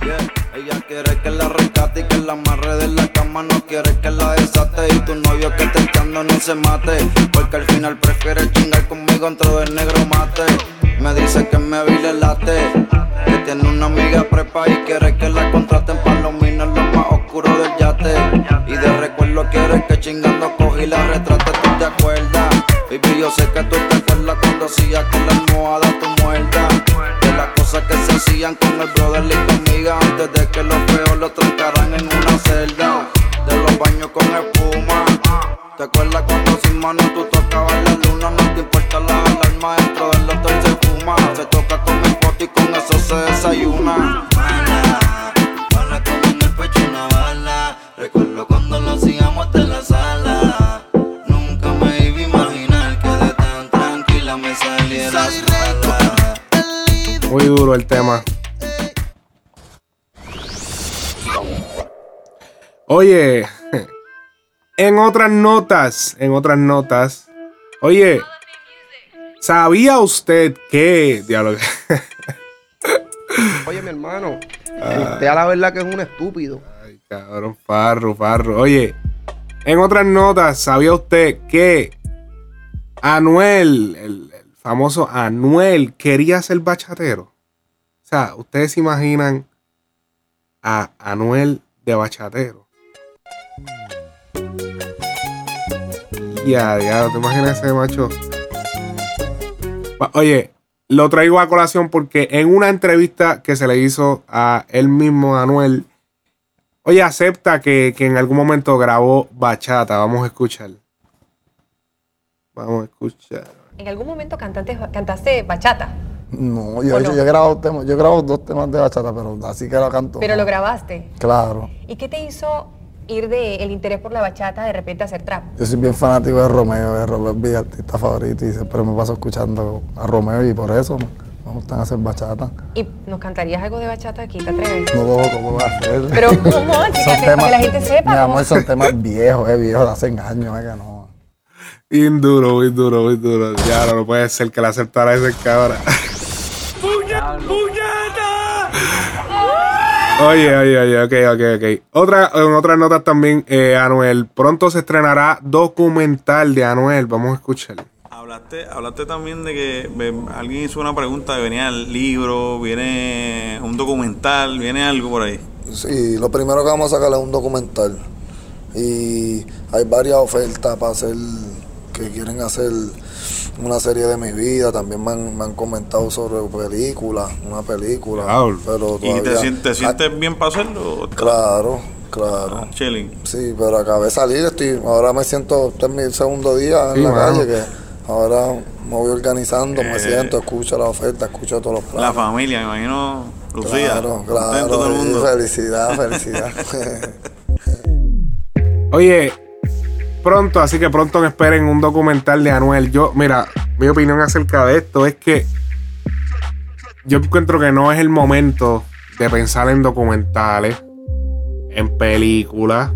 Ella quiere que la rescate y que la amarre de la cama. No quiere que la desate y tu novio que te echando no se mate. Porque al final prefiere chingar conmigo dentro del negro mate. Me dice que me vile late. Que tiene una amiga prepa y quiere que la contraten para los minos lo más oscuro del yate. Y de recuerdo quiere que chingando cogí la retrate, tú te acuerdas. Baby, yo sé que tú te acuerdas cuando hacía que la almohada tu muerda. De las cosas que se hacían con el brother y conmigo antes de que los feos lo trancaran en una celda. De los baños con espuma. ¿Te acuerdas cuando sin mano tú tocabas la luna? No te importa la alarma dentro del hotel se fuma. Se toca con mi foto y con eso se desayuna. Pecho una bala. Recuerdo cuando lo hacíamos hasta la sala. Nunca me iba a imaginar que de tan tranquila me saliera muy duro el tema. Oye, en otras notas, en otras notas, oye, ¿sabía usted que, diablo, Oye, mi hermano. Usted a la verdad que es un estúpido. Cabrón, farro, farro. Oye, en otras notas, ¿sabía usted que Anuel, el, famoso Anuel, quería ser bachatero? O sea, ustedes se imaginan a Anuel de bachatero. Ya, ya, ¿te imaginas ese macho? Oye, lo traigo a colación porque en una entrevista que se le hizo a él mismo, a Anuel, oye, acepta que, que en algún momento grabó bachata. Vamos a escuchar. Vamos a escuchar. ¿En algún momento cantaste, cantaste bachata? No, yo, ¿O he hecho- no? yo he grabado temas, yo he grabado dos temas de bachata, pero así que la canto. Pero lo grabaste. Claro. ¿Y qué te hizo ir de el interés por la bachata de repente a hacer trap? Yo soy bien fanático de Romeo, de Robert es mi artista favorito y siempre me paso escuchando a Romeo y por eso me, me gustan hacer bachata. ¿Y nos cantarías algo de bachata aquí? ¿Te atreves? No lo ¿cómo va a hacer? Pero, ¿cómo? Chica, que- para que la gente sepa, Mi ¿cómo? amor, son temas viejos, eh, viejos de hace años, eh, que no. Bien duro, bien duro, bien duro. Ya no, no puede ser que le aceptara ese cabra. Oye, oye, oye, ok, ok, ok. Otra, en otras notas también, eh, Anuel. Pronto se estrenará documental de Anuel. Vamos a escucharlo. Hablaste, hablaste también de que alguien hizo una pregunta que venía el libro, viene un documental, viene algo por ahí. Sí, lo primero que vamos a sacar es un documental. Y hay varias ofertas para hacer, que quieren hacer una serie de mi vida. También me han, me han comentado sobre películas, una película. Pero ¿Y te, todavía- sientes, te sientes bien para hacerlo? Claro, claro. Ah, chilling. Sí, pero acabé de salir, estoy, ahora me siento, este es mi segundo día en la mano. calle, que ahora me voy organizando, me Eh. siento, escucho la oferta, escucho todos los planes. La familia, me imagino, Lucía. Claro, claro, todo el y mundo. felicidad, felicidad. Oye, pronto, así que pronto esperen un documental de Anuel. Yo, mira, mi opinión acerca de esto es que yo encuentro que no es el momento de pensar en documentales, en películas,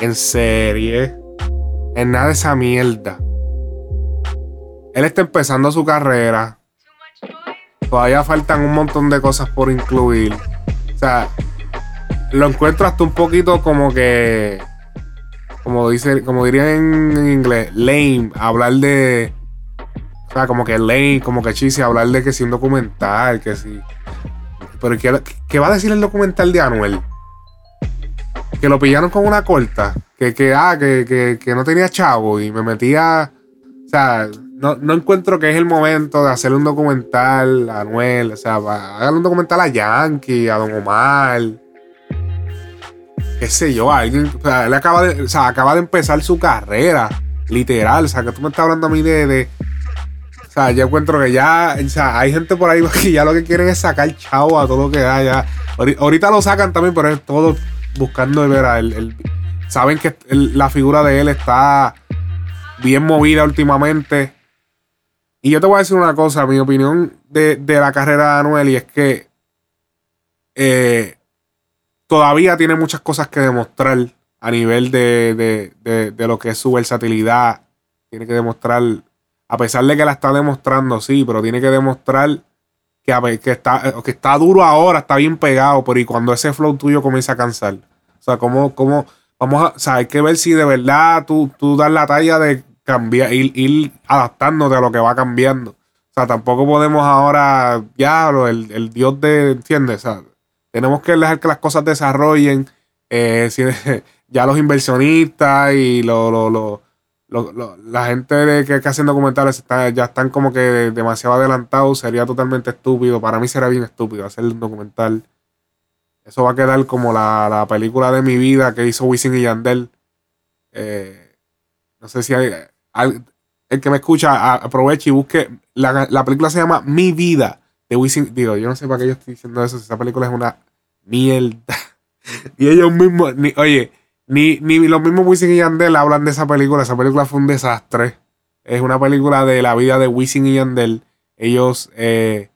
en series, en nada de esa mierda. Él está empezando su carrera. Todavía faltan un montón de cosas por incluir. O sea, lo encuentro hasta un poquito como que. Como dice, como dirían en inglés, lame, hablar de. O sea, como que lame, como que chiste, hablar de que si un documental, que si. Pero ¿qué, qué va a decir el documental de Anuel? Que lo pillaron con una corta. Que, que, ah, que, que, que no tenía chavo y me metía. O sea, no, no encuentro que es el momento de hacerle un documental a Anuel. O sea, hágale un documental a Yankee, a Don Omar. Qué sé yo, alguien. O sea, él acaba de, o sea, acaba de empezar su carrera. Literal. O sea, que tú me estás hablando a mí de. o sea, yo encuentro que ya. O sea, hay gente por ahí que ya lo que quieren es sacar chavo a todo lo que da. Ya. Ahori- Ahorita lo sacan también, pero es todo buscando de ver a él. saben que la figura de él está bien movida últimamente. Y yo te voy a decir una cosa, mi opinión de, de la carrera de Anuel y es que eh, todavía tiene muchas cosas que demostrar a nivel de, de- de- lo que es su versatilidad. Tiene que demostrar, a pesar de que la está demostrando, sí, pero tiene que demostrar que, que, está, que está duro ahora, está bien pegado, pero y cuando ese flow tuyo comienza a cansar. O sea, cómo, cómo, vamos a, o sea, hay que ver si de verdad tú, tú das la talla de cambiar, ir, ir adaptándote a lo que va cambiando. O sea, tampoco podemos ahora, ya, el, el dios de, ¿entiendes? O sea, tenemos que dejar que las cosas desarrollen. eh, ya los inversionistas y lo, lo- lo- la gente de que, hacen documentales está- ya están como que demasiado adelantados. Sería totalmente estúpido. Para mí sería bien estúpido hacer un documental. Eso va a quedar como la, la película de mi vida que hizo Wisin y Yandel. Eh, no sé si hay, el que me escucha aproveche y busque. La, la película se llama Mi Vida de Wisin. Digo, yo no sé para qué yo estoy diciendo eso. si Esa película es una mierda. y ellos mismos, oye, ni, ni los mismos Wisin y Yandel hablan de esa película. Esa película fue un desastre. Es una película de la vida de Wisin y Yandel. Ellos, eh,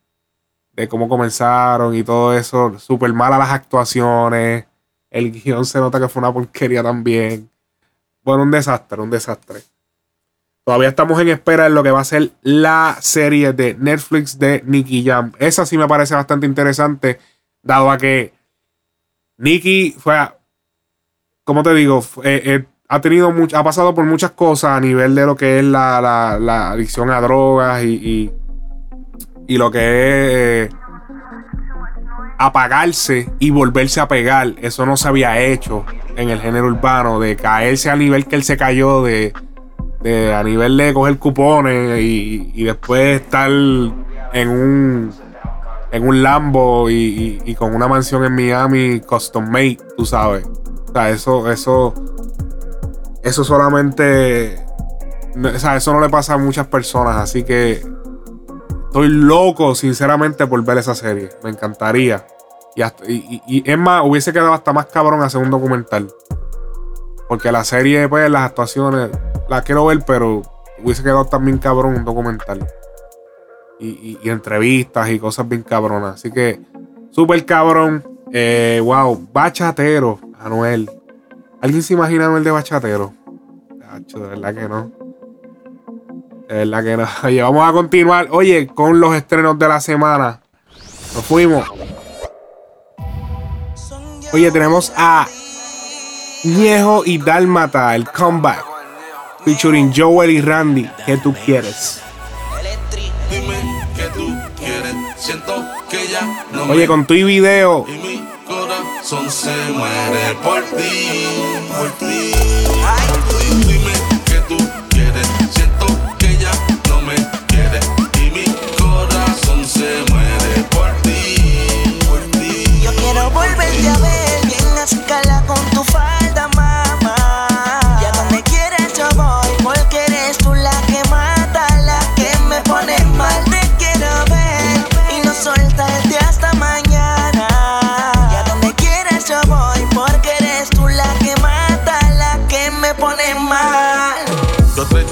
de cómo comenzaron y todo eso. Súper malas las actuaciones. El guion se nota que fue una porquería también. Bueno, un desastre, un desastre. Todavía estamos en espera de lo que va a ser la serie de Netflix de Nicky Jam. Esa sí me parece bastante interesante, dado a que Nicky fue, como te digo, eh, eh, ha tenido ha pasado por muchas cosas a nivel de lo que es la, la- adicción a drogas y, y, y lo que es eh, apagarse y volverse a pegar. Eso no se había hecho en el género urbano, de caerse al nivel que él se cayó, de, a nivel de coger cupones y, y después estar en un en un Lambo y, y- con una mansión en Miami custom made, tú sabes. O sea, eso, eso, eso solamente, o sea, eso no le pasa a muchas personas, así que estoy loco, sinceramente, por ver esa serie. Me encantaría. Y- y es más, hubiese quedado hasta más cabrón hacer un documental. Porque la serie, pues, las actuaciones, las quiero ver, pero hubiese quedado también cabrón un documental. Y, entrevistas y cosas bien cabronas. Así que, súper cabrón. Eh, wow, bachatero, Anuel. ¿Alguien se imagina a Anuel de bachatero? Tacho, de verdad que no. De verdad que no. Oye, vamos a continuar. Oye, con los estrenos de la semana. Nos fuimos. Oye, tenemos a Ñejo y Dálmata, el comeback. Featuring Joel y Randy. ¿Qué tú quieres? Oye, con tu video. y mi corazón se muere por ti, por ti.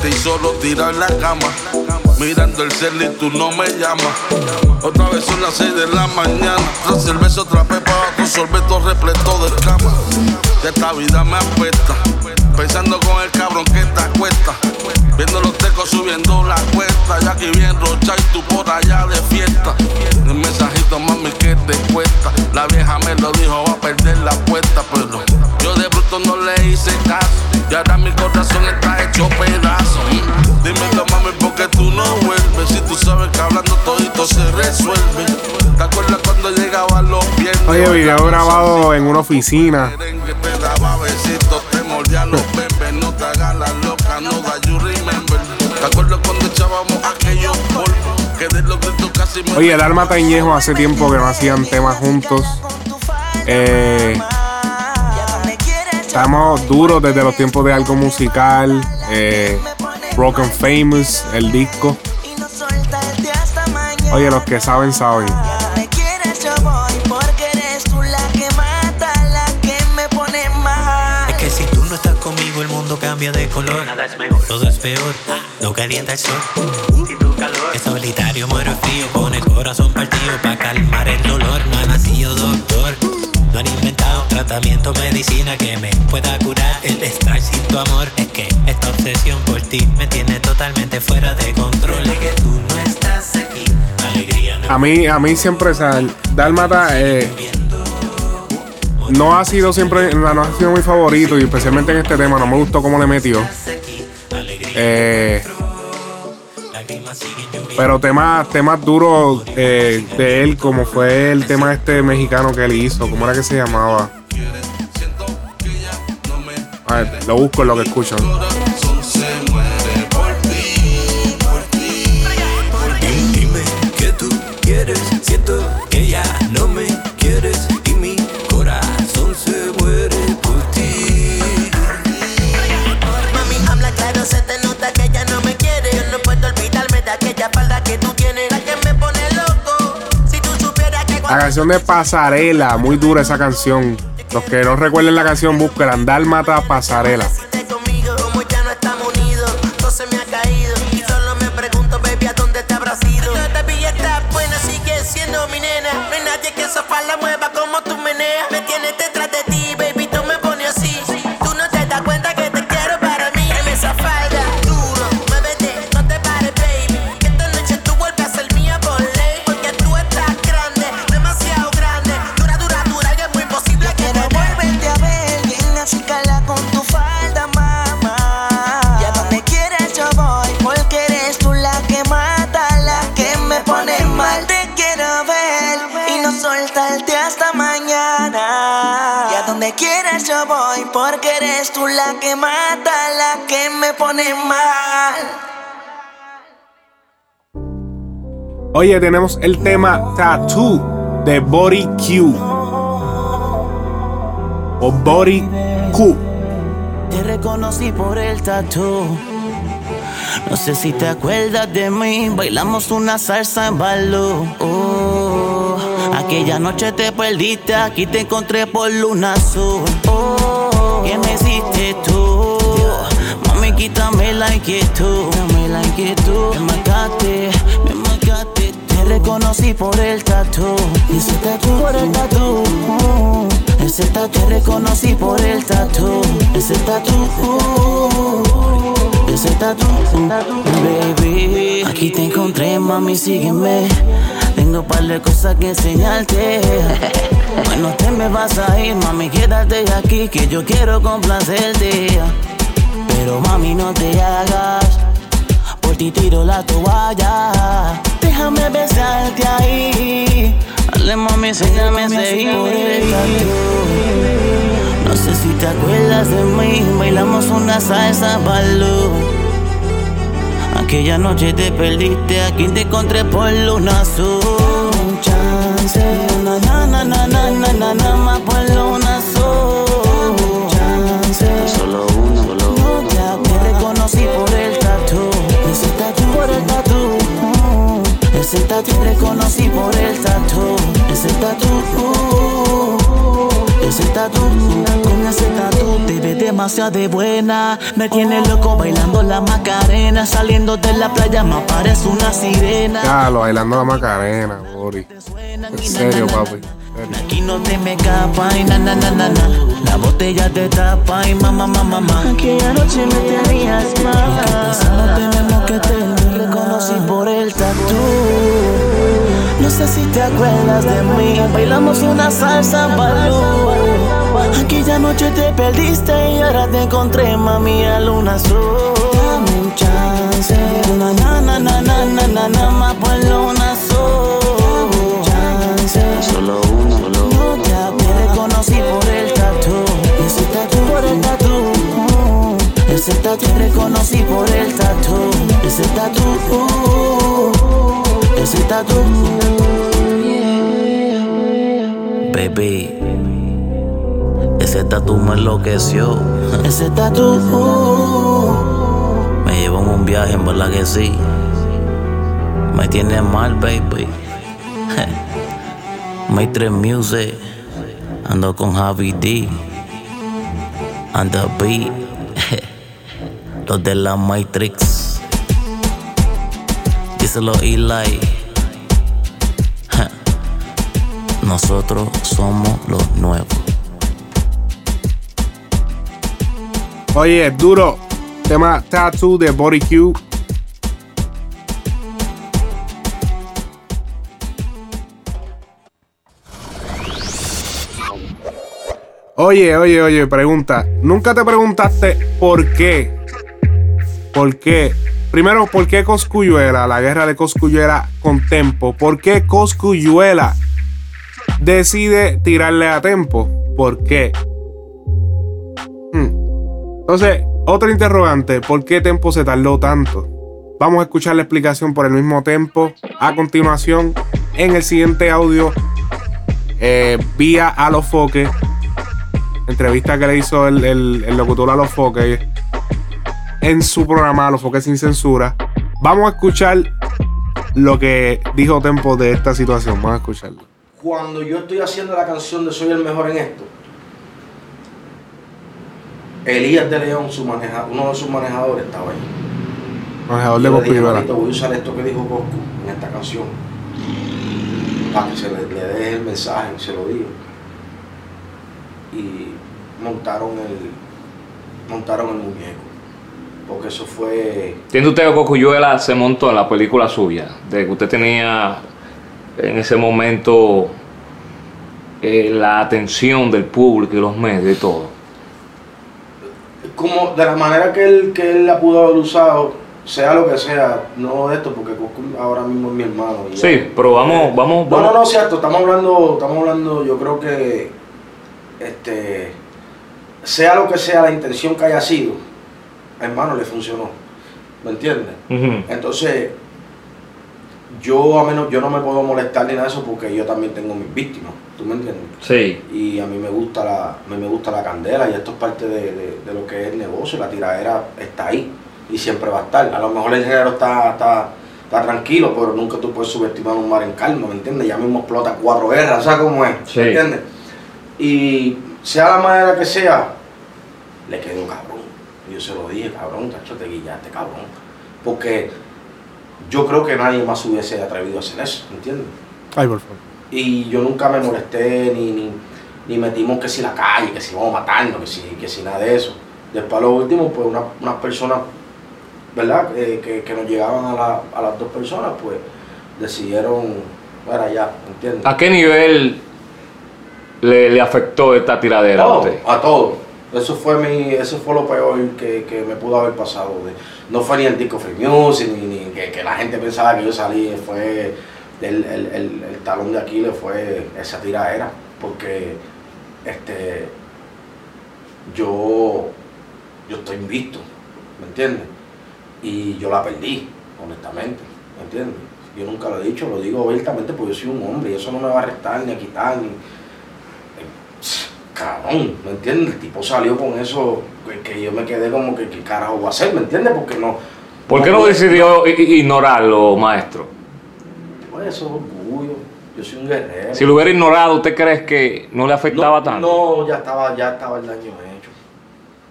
Y solo tirado en la cama. Mirando el cel y tú no me llamas. Otra vez son las 6 de la mañana. El beso, otra para otro sorbeto repleto de cama. De esta vida me apesta. Pensando con el cabrón que te acuesta. Viendo los tecos subiendo la cuesta. Y aquí bien rocha y tú por allá de fiesta. Un mensajito, mami, que te cuesta. La vieja me lo dijo, va a perder la apuesta. Pero yo de bruto no le hice caso. Y ahora mi corazón está hecho pedazo. Dímelo, mami, porque tú no vuelves. Si tú sabes que hablando todito se resuelve. ¿Te acuerdas cuando llegaba a los viernes? Oye, video grabado en una oficina. Que te daba besitos, te mordía los bebés. No te hagas la loca, no da you remember. ¿Te acuerdas cuando echábamos aquellos polvos? Que de los gritos casi me. Oye, Dálmata y Ñejo hace tiempo que no hacían temas juntos. Eh, estamos duros desde los tiempos de algo musical. Eh, Broken Famous, el disco. Oye, los que saben, saben. El mundo cambia de color. Nada es mejor. Todo es peor. No calienta el sol. Es solitario, muero frío, con el corazón partido. Pa' calmar el dolor, No han inventado tratamiento, medicina que me pueda curar el estar sin tu amor. Es que esta obsesión por ti me tiene totalmente fuera de control. Es que tú no estás aquí. Alegría no A mí, a mí siempre, o sea, Dálmata eh, no ha sido siempre, no ha sido mi favorito y especialmente en este tema no me gustó cómo le metió. Eh, pero temas, temas duros eh, de él, como fue el tema este mexicano que él hizo, ¿cómo era que se llamaba? A ver, lo busco en lo que escuchan. La canción de Pasarela, muy dura esa canción. Los que no recuerden la canción, busquen Dálmata Pasarela. Pone mal. Oye, tenemos el tema Tattoo de Body Q. O Body Q. Te reconocí por el tatu. No sé si te acuerdas de mí. Bailamos una salsa en balú. Oh, aquella noche te perdiste. Aquí te encontré por luna azul. Oh, quítame la inquietud, dame la inquietud. Me mataste, me mataste. Te reconocí por el tatu, ese tatu por el tatu. Ese tatu te reconocí por el tatu, ese tatu. Ese tatu, baby. Aquí te encontré, mami, sígueme. Tengo par de cosas que enseñarte. Bueno, te me vas a ir, mami, quédate aquí que yo quiero complacerte. Pero mami, no te hagas. Por ti tiro la toalla. Déjame besarte ahí. Dale mami, enséñame a seguir. No sé si te acuerdas de mí. Bailamos una salsa balú. Aquella noche te perdiste, aquí te encontré por luna azul. Chance. Ese tatu reconocí por el tatu, ese tatu. Ese tatu, con ese tatu te ves demasiado de buena. Me tiene loco bailando la macarena. Saliendo de la playa me parece una sirena. Claro, bailando la Macarena, Bori. En serio, papi. Aquí no te me escapa y na na na na na. La botella te tapa y mamá mamá mamá. Aquella noche me tenías mal. No tenemos que te reconocí por el tatu. No sé si te acuerdas de mí. Bailamos una salsa balú. Aquella noche te perdiste y ahora te encontré, mami, a luna azul. Dame un chance. Na na na na na na na na más Solo uno, solo uno. Ya te reconocí por el tatu. Ese tatu por el tatu. Ese tatu te reconocí por el tatu. Ese tatu. Ese tatu. Baby, ese tatu me enloqueció. Ese tatu me llevó en un viaje, en verdad que sí. Me tiene mal, baby. Maitre Music, ando con Javi D. And the beat, los de la Matrix. Díselo Eli. Nosotros somos los nuevos. Oye, duro. Tema Tattoo de Body Q. Oye, oye, oye, pregunta. ¿Nunca te preguntaste por qué? ¿Por qué? Primero, ¿por qué Coscuyuela, la guerra de Coscuyuela con Tempo? ¿Por qué Coscuyuela decide tirarle a Tempo? ¿Por qué? Hmm. Entonces, otro interrogante, ¿por qué Tempo se tardó tanto? Vamos a escuchar la explicación por el mismo Tempo. A continuación, en el siguiente audio, eh, vía a los foques, entrevista que le hizo el, el- el locutor a los foques en su programa los foques sin censura. Vamos a escuchar lo que dijo Tempo de esta situación. Vamos a escucharlo. Cuando yo estoy haciendo la canción de Soy el mejor en esto, Elías de León, su maneja, uno de sus manejadores, estaba ahí. Manejador de Coscuyuela. "Manito, voy a usar esto que dijo Coscu en esta canción. Para que se le, le dé el mensaje, se lo digo. Y montaron el, montaron el muñeco. Porque eso fue. ¿Entiende usted que Cocuyuela se montó en la película suya? De que usted tenía en ese momento eh, la atención del público y los medios y todo. como de la manera que él, que él la pudo haber usado, sea lo que sea, no esto, porque ahora mismo es mi hermano. y Sí, ya. pero vamos, vamos, No, no, vamos. no, cierto, estamos hablando, estamos hablando, yo creo que, este, sea lo que sea la intención que haya sido, hermano, le funcionó, ¿me entiendes? Entonces, yo a menos, yo no me puedo molestar ni nada de eso porque yo también tengo mis víctimas, ¿tú me entiendes? Sí. y a mí me gusta la, a mí me gusta la candela y esto es parte de, de- de lo que es el negocio, la tiradera está ahí y siempre va a estar. A lo mejor el género está, está, está tranquilo, pero nunca tú puedes subestimar un mar en calma, ¿me entiendes? Ya mismo explota cuatro guerras, ¿sabes cómo es? Sí. ¿Me entiendes? Y sea la manera que sea, le quedó cabrón. Y yo se lo dije, cabrón, tacho, te guillaste, cabrón. Porque yo creo que nadie más hubiese atrevido a hacer eso, ¿entiendes? Ay, por favor. Y yo nunca me molesté ni, ni, ni metimos que si la calle, que si vamos a matarnos, que si, que si nada de eso. Después a lo último, pues una- unas personas, ¿verdad? Eh, que, que nos llegaban a, la- a las dos personas, pues decidieron, para allá, ¿entiendes? ¿A qué nivel le, le afectó esta tiradera a usted? a todo. Eso fue mi, eso fue lo peor que, que me pudo haber pasado. no fue ni el disco Free Music, ni, ni que, que la gente pensaba que yo salí, fue el, el, el, el talón de Aquiles fue esa tiradera. Porque este yo, yo estoy invisto, ¿me entiendes? Y yo la perdí, honestamente, ¿me entiendes? Yo nunca lo he dicho, lo digo abiertamente porque yo soy un hombre y eso no me va a restar ni a quitar ni cabrón, ¿me entiendes? El tipo salió con eso que, que yo me quedé como que qué carajo voy a hacer, ¿me entiendes? Porque no. ¿Por qué no decidió ignorarlo, maestro? Pues eso es orgullo. Yo soy un guerrero. Si lo hubiera ignorado, ¿usted cree que no le afectaba no, tanto? No, ya estaba, ya estaba el daño hecho.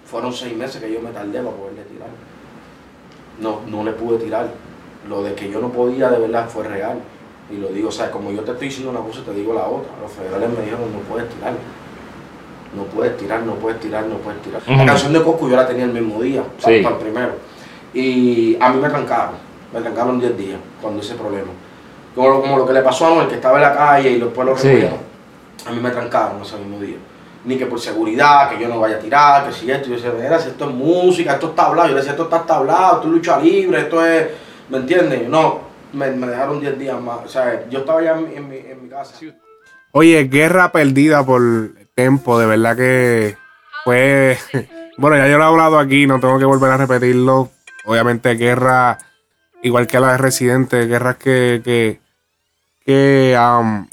Fueron seis meses que yo me tardé para poderle tirar. No, no le pude tirar. Lo de que yo no podía de verdad fue real. Y lo digo, o sea, como yo te estoy diciendo una cosa, te digo la otra. Los federales me dijeron, no puedes tirar. No puedes tirar, no puedes tirar, no puedes tirar. La canción de Coscu yo la tenía el mismo día, Sí. para el primero. Y a mí me trancaron, me trancaron 10 días cuando ese problema. Como, lo- como lo que le pasó a Anuel, que estaba en la calle y después lo Sí. A mí me trancaron ese mismo día. Ni que por seguridad, que yo no vaya a tirar, que si esto. Yo decía, mira, si esto es música, esto está hablado. Yo le decía, esto está tablado, esto es lucha libre, esto es. ¿Me entiendes? No, me, me dejaron 10 días más. O sea, yo estaba ya en, mi- en mi, en mi casa. Oye, guerra perdida por tiempo, de verdad que fue. Bueno, ya yo lo he hablado aquí, no tengo que volver a repetirlo. Obviamente, guerra, igual que la de Residente, guerras que, que, que um,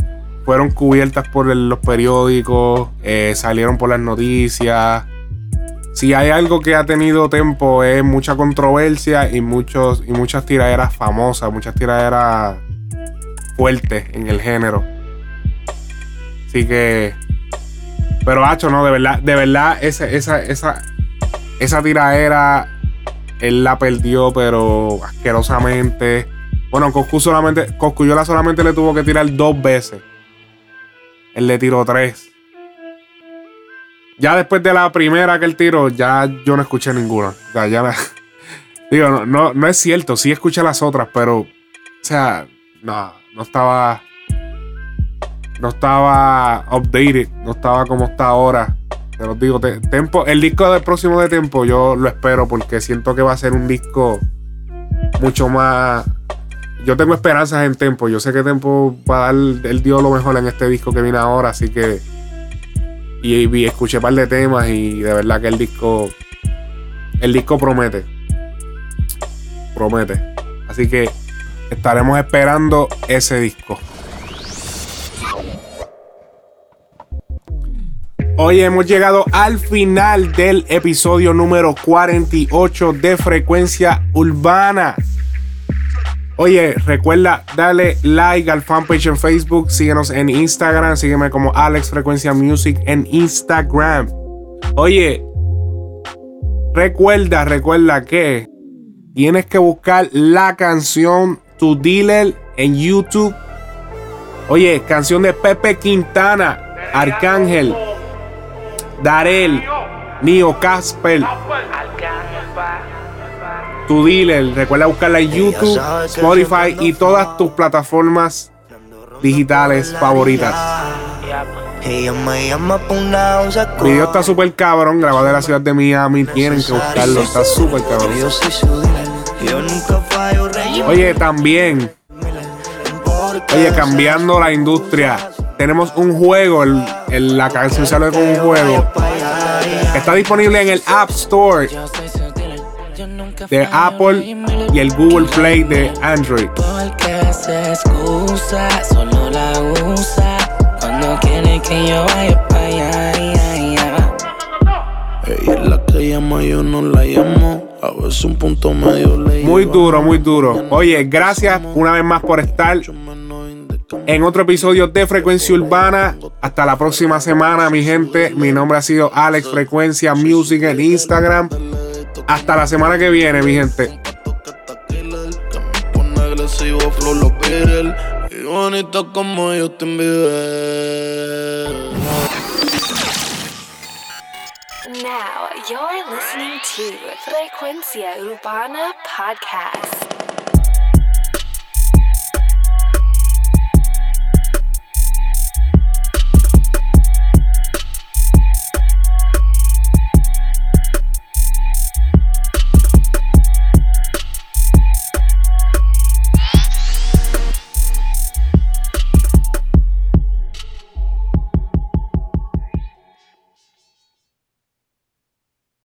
fueron cubiertas por los periódicos, eh, salieron por las noticias. Si hay algo que ha tenido tiempo es mucha controversia y, muchos, y muchas tiraderas famosas, muchas tiraderas fuertes en el género. Así que. Pero Hacho, no, de verdad, de verdad, esa, esa, esa, esa él la perdió, pero asquerosamente. Bueno, Coscu solamente, Coscuyola solamente le tuvo que tirar dos veces. Él le tiró tres. Ya después de la primera que él tiró, ya yo no escuché ninguna. O sea, ya Digo, no, no, no es cierto, sí escuché las otras, pero. O sea, no, no estaba no estaba updated, no estaba como está ahora. Te los digo, te- Tempo, el disco del próximo de Tempo yo lo espero porque siento que va a ser un disco mucho más. Yo tengo esperanzas en Tempo. Yo sé que Tempo va a dar, él dio lo mejor en este disco que viene ahora, así que. Y, y escuché un par de temas y de verdad que el disco. El disco promete. Promete. Así que estaremos esperando ese disco. Hoy hemos llegado al final del episodio número 48 de Frecuencia Urbana. Oye, recuerda darle like al fanpage en Facebook, síguenos en Instagram, sígueme como Alex Frecuencia Music en Instagram. Oye, recuerda, recuerda que tienes que buscar la canción Tu Dealer en YouTube. Oye, canción de Pepe Quintana, Arcángel, Darel, Nio Casper. Tu dealer, recuerda buscarla en YouTube, Spotify y todas tus plataformas digitales favoritas. El video está súper cabrón, grabado en la ciudad de Miami. Tienen que buscarlo, está súper cabrón. Oye, también, oye, cambiando la industria, tenemos un juego, el, el- la canción sale con un juego. que Está disponible en el App Store de Apple y el Google Play de Android. Muy duro, muy duro. Oye, gracias una vez más por estar en otro episodio de Frecuencia Urbana. Hasta la próxima semana, mi gente. Mi nombre ha sido Alex Frecuencia Music en Instagram. Hasta la semana que viene, mi gente. Now you're listening to Frecuencia Urbana Podcast.